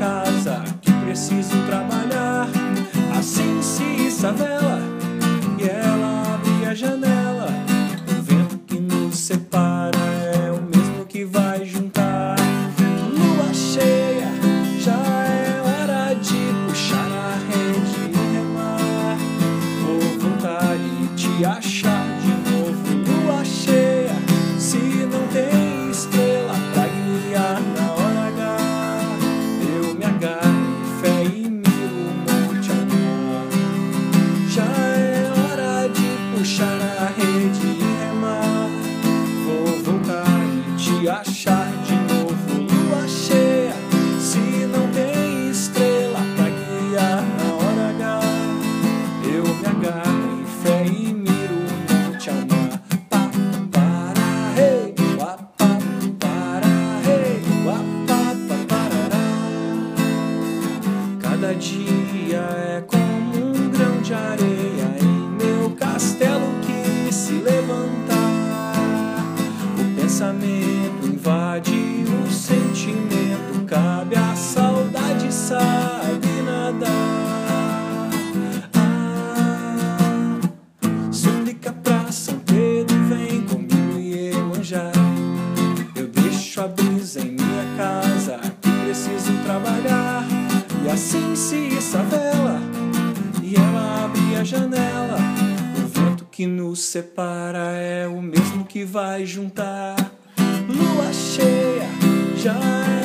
casa, que preciso trabalhar. Assim se issa a vela e ela abre a janela. O vento que nos separa é o mesmo que vai juntar. Lua cheia, já é hora de puxar a rede e remar. Voltar e te achar de E assim se issa a vela, e ela abre a janela. O vento que nos separa é o mesmo que vai juntar. Lua cheia, já